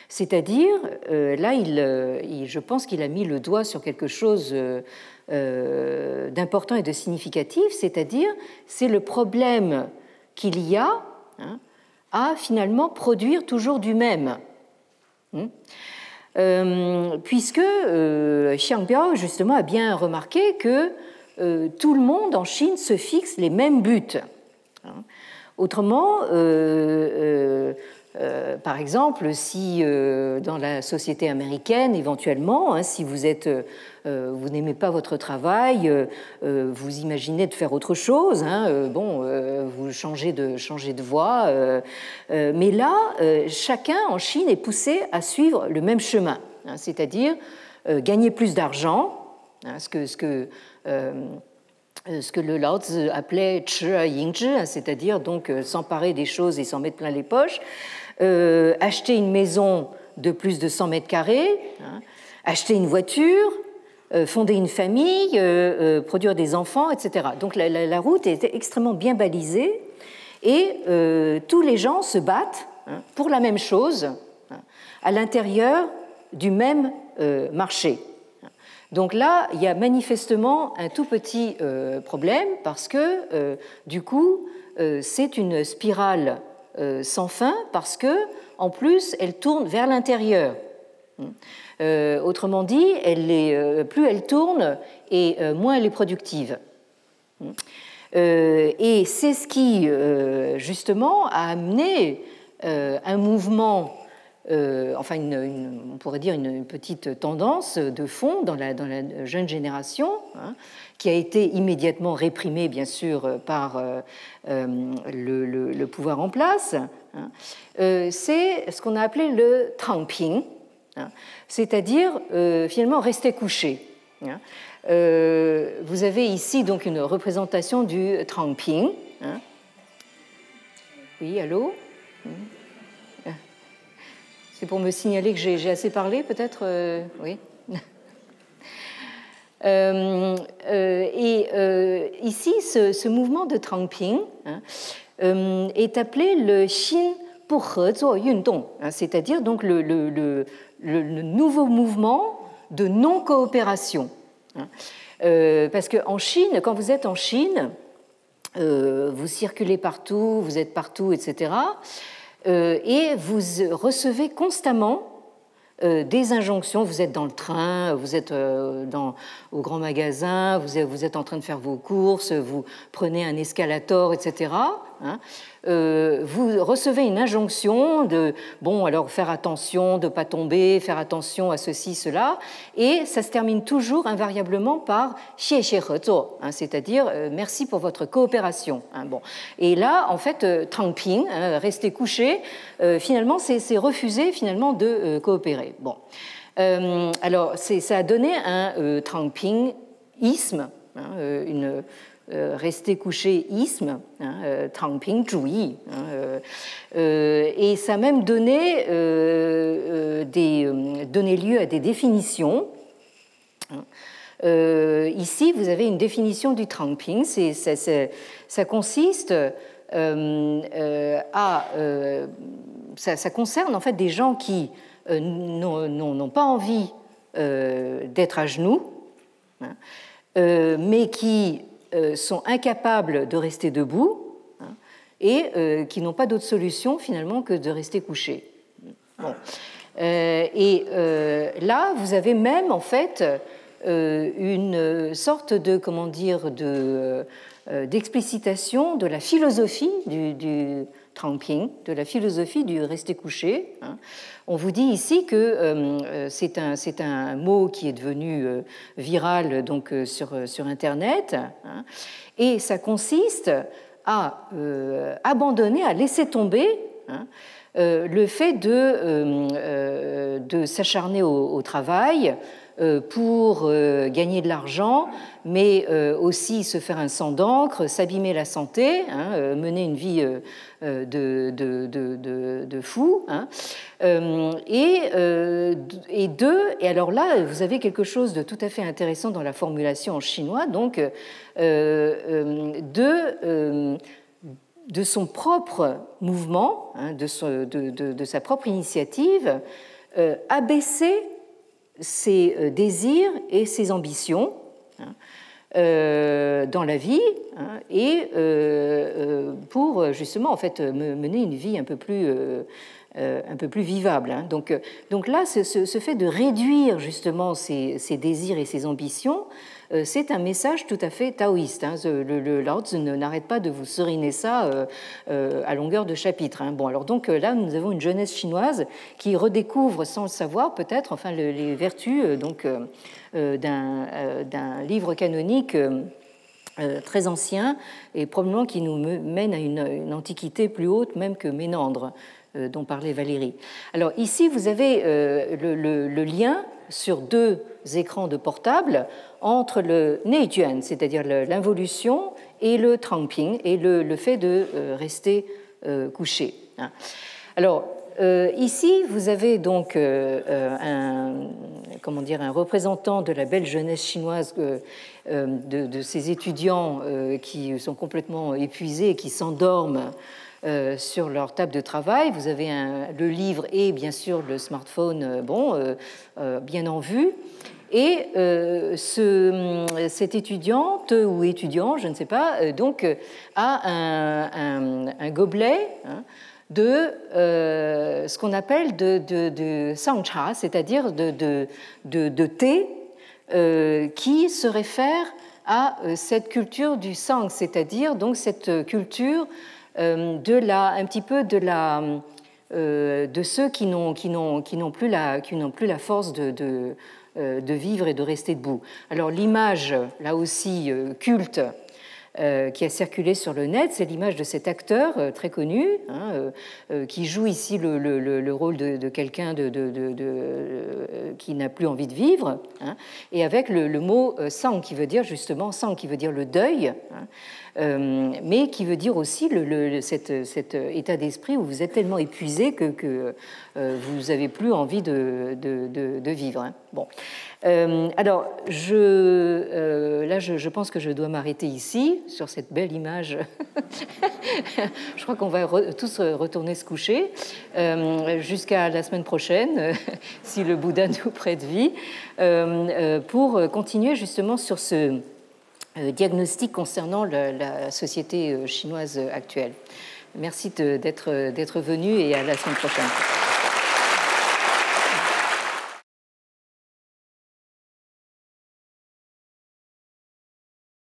C'est-à-dire, euh, là, euh, je pense qu'il a mis le doigt sur quelque chose euh, d'important et de significatif, c'est-à-dire, c'est le problème qu'il y a hein, à finalement produire toujours du même. Hein. puisque Xiangbiao, justement, a bien remarqué que tout le monde en Chine se fixe les mêmes buts. Hein. Autrement, euh, par exemple, si euh, dans la société américaine, éventuellement, hein, si vous euh, n'aimez pas votre travail, vous imaginez de faire autre chose, hein, bon, vous changez de changer de voie, mais là, chacun en Chine est poussé à suivre le même chemin, hein, c'est-à-dire gagner plus d'argent, ce que ce que ce que le Lao appelait c'est-à-dire donc s'emparer des choses et s'en mettre plein les poches, euh, acheter une maison de plus de 100 mètres carrés, hein, acheter une voiture, euh, fonder une famille, euh, produire des enfants, etc. Donc la, route était extrêmement bien balisée et tous les gens se battent hein, pour la même chose hein, à l'intérieur du même marché. Donc là, il y a manifestement un tout petit problème parce que du coup, c'est une spirale euh, sans fin parce que, en plus, elle tourne vers l'intérieur. Euh, autrement dit, euh, plus elle tourne et moins elle est productive. et c'est ce qui, justement, a amené un mouvement enfin on pourrait dire une, petite tendance de fond dans la, jeune génération, hein, qui a été immédiatement réprimé, bien sûr, par euh, euh, le, pouvoir en place, hein. euh, c'est ce qu'on a appelé le Tangping, hein. c'est-à-dire finalement rester couché. Vous avez ici donc une représentation du Tangping. Oui, allô? C'est pour me signaler que j'ai assez parlé, peut-être Oui euh, euh, et euh, ici, ce, mouvement de Trangping hein, est appelé le Xin pour Yundong, hein, c'est-à-dire donc le, le, nouveau mouvement de non-coopération. Hein. parce qu'en Chine, quand vous êtes en Chine, vous circulez partout, vous êtes partout, etc. et vous recevez constamment euh, des injonctions. Vous êtes dans le train, vous êtes euh, au grand magasin, vous êtes en train de faire vos courses, vous prenez un escalator, etc. Euh, vous recevez une injonction de bon alors faire attention de pas tomber, faire attention à ceci cela, et ça se termine toujours invariablement par hein, c'est-à-dire euh, merci pour votre coopération. Hein, bon, et là en fait euh, Ping, hein, rester couché, finalement c'est refuser finalement de coopérer. Bon, alors ça a donné un Ping isme, une euh, rester couché isme, hein, euh, Tangping Zhuyi. Hein, euh, et ça a même donné, donné lieu à des définitions. Hein. ici, vous avez une définition du Tangping. Ça, ça, consiste à. Ça, concerne en fait des gens qui n'ont pas envie d'être à genoux, mais qui euh, sont incapables de rester debout hein, et euh, qui n'ont pas d'autre solution finalement que de rester couchés. Euh, et là, vous avez même en fait une sorte de, comment dire, de, d'explicitation de la philosophie du, du de la philosophie du rester couché. Hein. On vous dit ici que euh, c'est un, un, mot qui est devenu euh, viral donc, euh, sur, sur Internet, hein. et ça consiste à abandonner, à laisser tomber hein, le fait de, de s'acharner au, travail, euh, pour euh, gagner de l'argent, mais euh, aussi se faire un sang d'encre, s'abîmer la santé, hein, mener une vie de, de, de, fou. Hein. Et, et, deux, et alors là, vous avez quelque chose de tout à fait intéressant dans la formulation en chinois, donc de de son propre mouvement, hein, de, de, sa propre initiative, abaisser ses euh, désirs et ses ambitions hein, euh, dans la vie hein, et euh, pour justement en fait mener une vie un peu plus un peu plus vivable. Hein. Donc, donc là, ce, ce, fait de réduire justement ses, désirs et ses ambitions c'est un message tout à fait taoïste. Hein. Le, le Lao n'arrête pas de vous seriner ça euh, euh, à longueur de chapitre. Hein. Bon, alors donc là, nous avons une jeunesse chinoise qui redécouvre, sans le savoir peut-être, enfin les vertus donc d'un livre canonique. très ancien et probablement qui nous mène à une, antiquité plus haute même que Ménandre dont parlait Valérie. Alors ici, vous avez le, lien sur deux écrans de portable entre le Neijuan, c'est-à-dire l'involution, et le Trangping, et le, fait de euh, rester euh, couché. Hein. Alors, euh, ici, vous avez donc un, comment dire, un représentant de la belle jeunesse chinoise, de, ces étudiants qui sont complètement épuisés et qui s'endorment sur leur table de travail. Vous avez le livre et bien sûr le smartphone, bon, bien en vue. Et euh, ce, cette étudiante ou étudiant, je ne sais pas, euh, donc a un, gobelet hein, de euh, ce qu'on appelle de sangcha, c'est-à-dire de, de, thé qui se réfère à cette culture du sang, c'est-à-dire donc cette culture de la, un petit peu de la de ceux qui n'ont plus la qui plus la force de, euh, de vivre et de rester debout. Alors l'image, là aussi euh, culte, euh, qui a circulé sur le net, c'est l'image de cet acteur très connu, hein, qui joue ici le, rôle de, quelqu'un de, qui n'a plus envie de vivre, hein, et avec le, mot sang, qui veut dire justement sang, qui veut dire le deuil. Hein, euh, mais qui veut dire aussi cet, état d'esprit où vous êtes tellement épuisé que, euh, vous n'avez plus envie de, vivre. Hein. Bon. Euh, alors, là, je, pense que je dois m'arrêter ici, sur cette belle image. je crois qu'on va tous retourner se coucher jusqu'à la semaine prochaine, si le Bouddha nous prête vie, pour continuer justement sur ce euh, diagnostic concernant la, société euh, chinoise actuelle. Merci d'être venu et à la semaine prochaine.